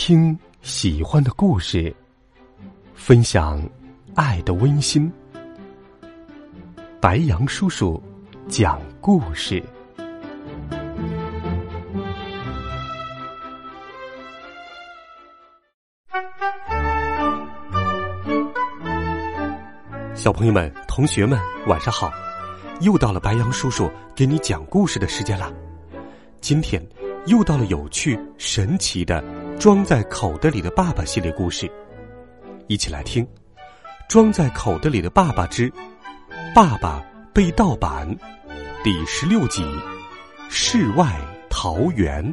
听喜欢的故事，分享爱的温馨。白杨叔叔讲故事。小朋友们、同学们，晚上好！又到了白杨叔叔给你讲故事的时间了。今天又到了有趣、神奇的。装在口袋里的爸爸系列故事，一起来听。装在口袋里的爸爸之爸爸被盗版第十六集：世外桃源。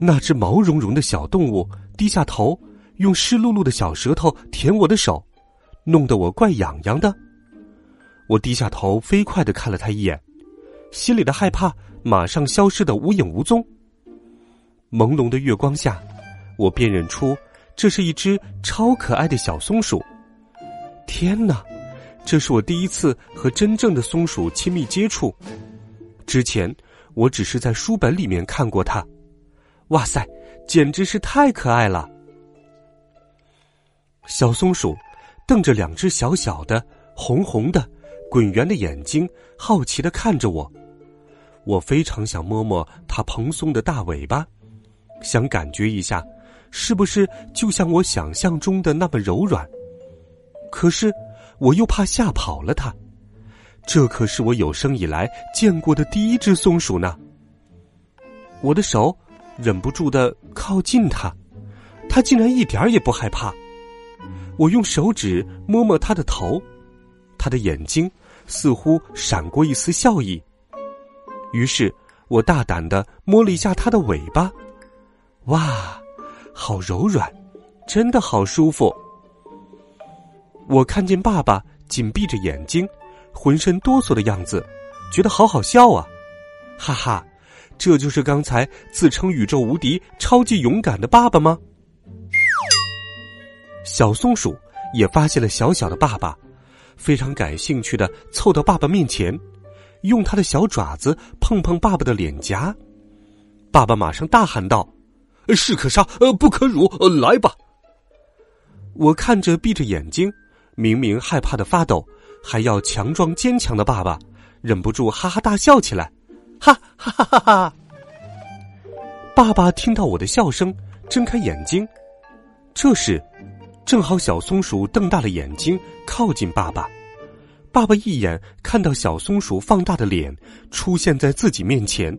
那只毛茸茸的小动物低下头，用湿漉漉的小舌头舔我的手，弄得我怪痒痒的。我低下头，飞快的看了他一眼。心里的害怕马上消失的无影无踪。朦胧的月光下，我辨认出这是一只超可爱的小松鼠。天哪，这是我第一次和真正的松鼠亲密接触。之前我只是在书本里面看过它。哇塞，简直是太可爱了！小松鼠瞪着两只小小的、红红的、滚圆的眼睛，好奇的看着我。我非常想摸摸它蓬松的大尾巴，想感觉一下，是不是就像我想象中的那么柔软？可是我又怕吓跑了它，这可是我有生以来见过的第一只松鼠呢。我的手忍不住的靠近它，它竟然一点也不害怕。我用手指摸摸它的头，它的眼睛似乎闪过一丝笑意。于是我大胆的摸了一下它的尾巴，哇，好柔软，真的好舒服。我看见爸爸紧闭着眼睛，浑身哆嗦的样子，觉得好好笑啊，哈哈，这就是刚才自称宇宙无敌、超级勇敢的爸爸吗？小松鼠也发现了小小的爸爸，非常感兴趣的凑到爸爸面前。用他的小爪子碰碰爸爸的脸颊，爸爸马上大喊道：“士可杀，呃，不可辱，呃，来吧！”我看着闭着眼睛，明明害怕的发抖，还要强壮坚强的爸爸，忍不住哈哈大笑起来，哈哈哈哈哈！爸爸听到我的笑声，睁开眼睛，这时，正好小松鼠瞪大了眼睛靠近爸爸。爸爸一眼看到小松鼠放大的脸出现在自己面前，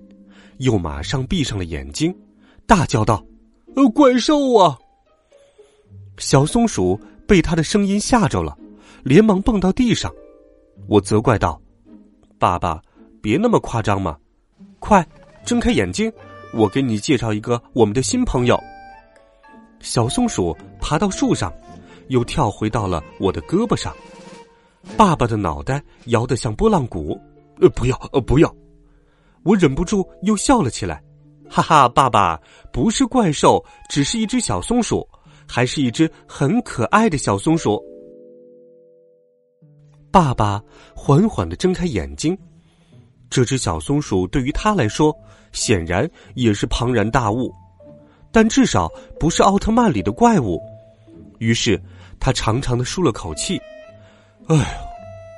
又马上闭上了眼睛，大叫道：“呃，怪兽啊！”小松鼠被他的声音吓着了，连忙蹦到地上。我责怪道：“爸爸，别那么夸张嘛！快睁开眼睛，我给你介绍一个我们的新朋友。”小松鼠爬到树上，又跳回到了我的胳膊上。爸爸的脑袋摇得像拨浪鼓，呃，不要，呃，不要！我忍不住又笑了起来，哈哈，爸爸不是怪兽，只是一只小松鼠，还是一只很可爱的小松鼠。爸爸缓缓的睁开眼睛，这只小松鼠对于他来说显然也是庞然大物，但至少不是奥特曼里的怪物。于是他长长的舒了口气。哎呦，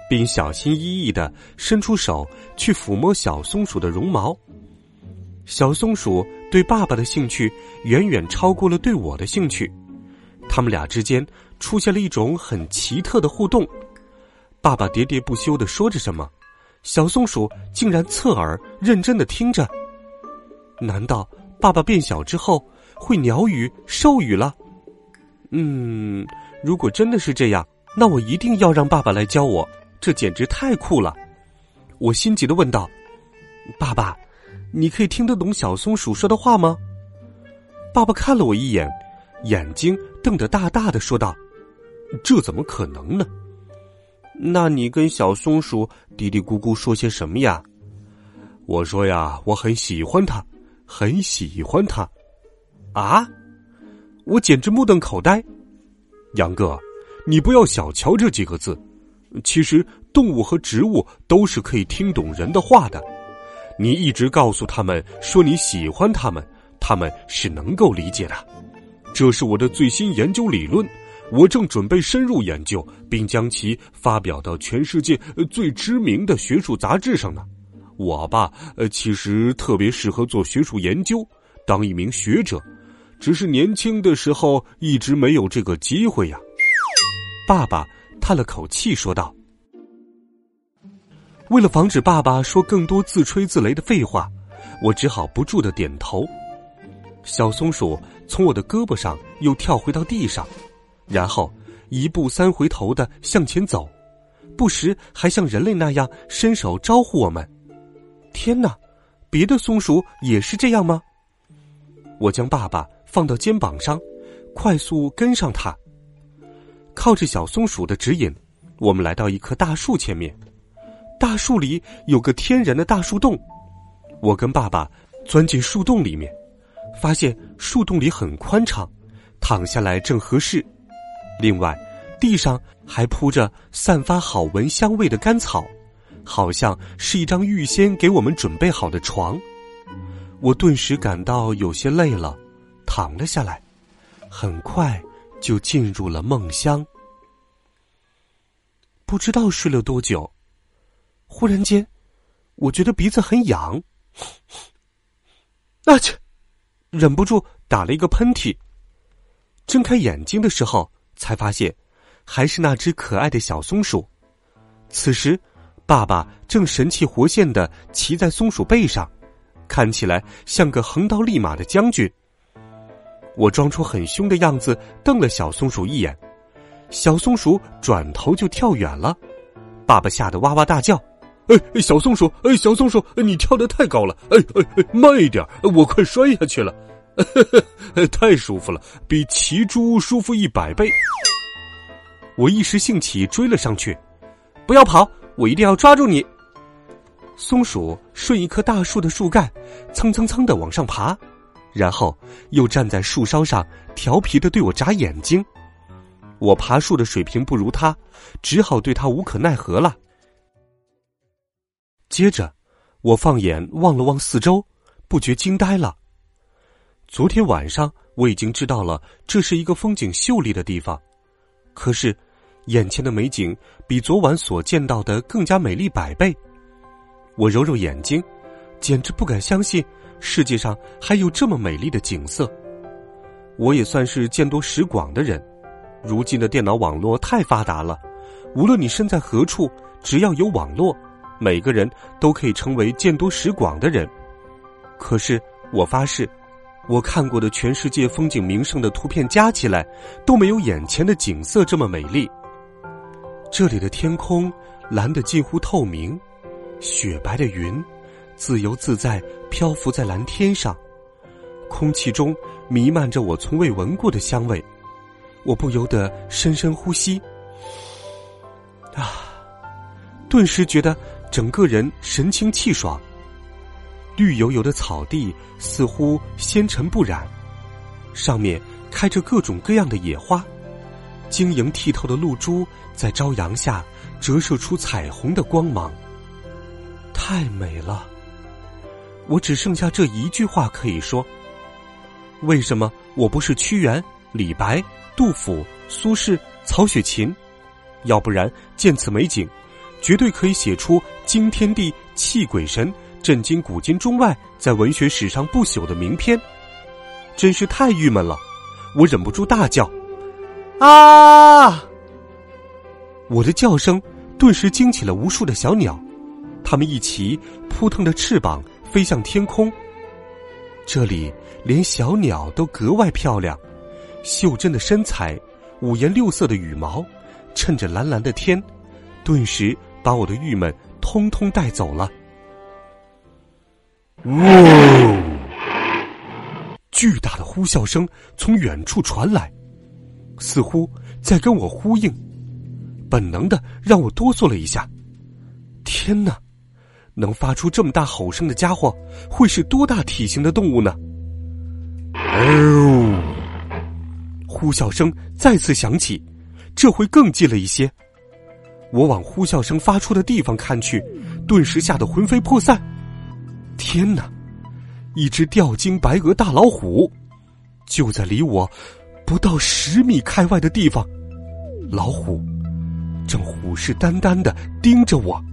并小心翼翼的伸出手去抚摸小松鼠的绒毛。小松鼠对爸爸的兴趣远远超过了对我的兴趣，他们俩之间出现了一种很奇特的互动。爸爸喋喋不休的说着什么，小松鼠竟然侧耳认真的听着。难道爸爸变小之后会鸟语兽语了？嗯，如果真的是这样。那我一定要让爸爸来教我，这简直太酷了！我心急的问道：“爸爸，你可以听得懂小松鼠说的话吗？”爸爸看了我一眼，眼睛瞪得大大的，说道：“这怎么可能呢？那你跟小松鼠嘀嘀咕咕说些什么呀？”我说呀，我很喜欢它，很喜欢它。啊！我简直目瞪口呆，杨哥。你不要小瞧这几个字，其实动物和植物都是可以听懂人的话的。你一直告诉他们说你喜欢他们，他们是能够理解的。这是我的最新研究理论，我正准备深入研究，并将其发表到全世界最知名的学术杂志上呢。我吧，呃，其实特别适合做学术研究，当一名学者，只是年轻的时候一直没有这个机会呀。爸爸叹了口气说道：“为了防止爸爸说更多自吹自擂的废话，我只好不住的点头。”小松鼠从我的胳膊上又跳回到地上，然后一步三回头的向前走，不时还像人类那样伸手招呼我们。天哪，别的松鼠也是这样吗？我将爸爸放到肩膀上，快速跟上他。靠着小松鼠的指引，我们来到一棵大树前面。大树里有个天然的大树洞，我跟爸爸钻进树洞里面，发现树洞里很宽敞，躺下来正合适。另外，地上还铺着散发好闻香味的干草。好像是一张预先给我们准备好的床，我顿时感到有些累了，躺了下来，很快就进入了梦乡。不知道睡了多久，忽然间，我觉得鼻子很痒，啊切，忍不住打了一个喷嚏。睁开眼睛的时候，才发现还是那只可爱的小松鼠。此时。爸爸正神气活现的骑在松鼠背上，看起来像个横刀立马的将军。我装出很凶的样子，瞪了小松鼠一眼，小松鼠转头就跳远了。爸爸吓得哇哇大叫：“哎，小松鼠，哎，小松鼠，你跳得太高了！哎哎哎，慢一点，我快摔下去了！太舒服了，比骑猪舒服一百倍。”我一时兴起追了上去，不要跑！我一定要抓住你！松鼠顺一棵大树的树干，蹭蹭蹭的往上爬，然后又站在树梢上，调皮的对我眨眼睛。我爬树的水平不如他，只好对他无可奈何了。接着，我放眼望了望四周，不觉惊呆了。昨天晚上我已经知道了这是一个风景秀丽的地方，可是。眼前的美景比昨晚所见到的更加美丽百倍。我揉揉眼睛，简直不敢相信世界上还有这么美丽的景色。我也算是见多识广的人，如今的电脑网络太发达了，无论你身在何处，只要有网络，每个人都可以成为见多识广的人。可是我发誓，我看过的全世界风景名胜的图片加起来，都没有眼前的景色这么美丽。这里的天空蓝得近乎透明，雪白的云自由自在漂浮在蓝天上，空气中弥漫着我从未闻过的香味，我不由得深深呼吸，啊，顿时觉得整个人神清气爽。绿油油的草地似乎纤尘不染，上面开着各种各样的野花。晶莹剔透的露珠在朝阳下折射出彩虹的光芒，太美了。我只剩下这一句话可以说：为什么我不是屈原、李白、杜甫、苏轼、曹雪芹？要不然见此美景，绝对可以写出惊天地、泣鬼神、震惊古今中外，在文学史上不朽的名篇。真是太郁闷了，我忍不住大叫。啊！我的叫声顿时惊起了无数的小鸟，它们一齐扑腾着翅膀飞向天空。这里连小鸟都格外漂亮，袖珍的身材，五颜六色的羽毛，衬着蓝蓝的天，顿时把我的郁闷通通带走了。哇！巨大的呼啸声从远处传来。似乎在跟我呼应，本能的让我哆嗦了一下。天哪，能发出这么大吼声的家伙，会是多大体型的动物呢？哦！呼啸声再次响起，这回更近了一些。我往呼啸声发出的地方看去，顿时吓得魂飞魄散。天哪！一只吊睛白额大老虎，就在离我不到十米开外的地方。老虎正虎视眈眈的盯着我，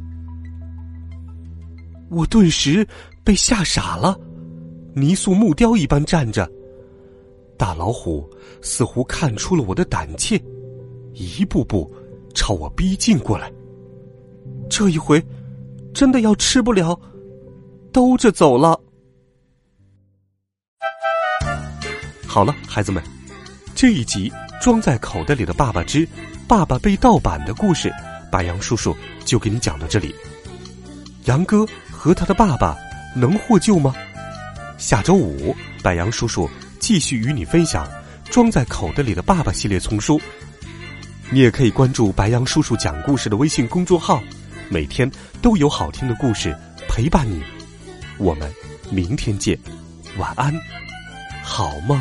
我顿时被吓傻了，泥塑木雕一般站着。大老虎似乎看出了我的胆怯，一步步朝我逼近过来。这一回，真的要吃不了，兜着走了。好了，孩子们，这一集装在口袋里的爸爸之爸爸被盗版的故事，白杨叔叔就给你讲到这里。杨哥和他的爸爸能获救吗？下周五，白杨叔叔继续与你分享装在口袋里的爸爸系列丛书。你也可以关注白杨叔叔讲故事的微信公众号。每天都有好听的故事陪伴你，我们明天见，晚安，好梦。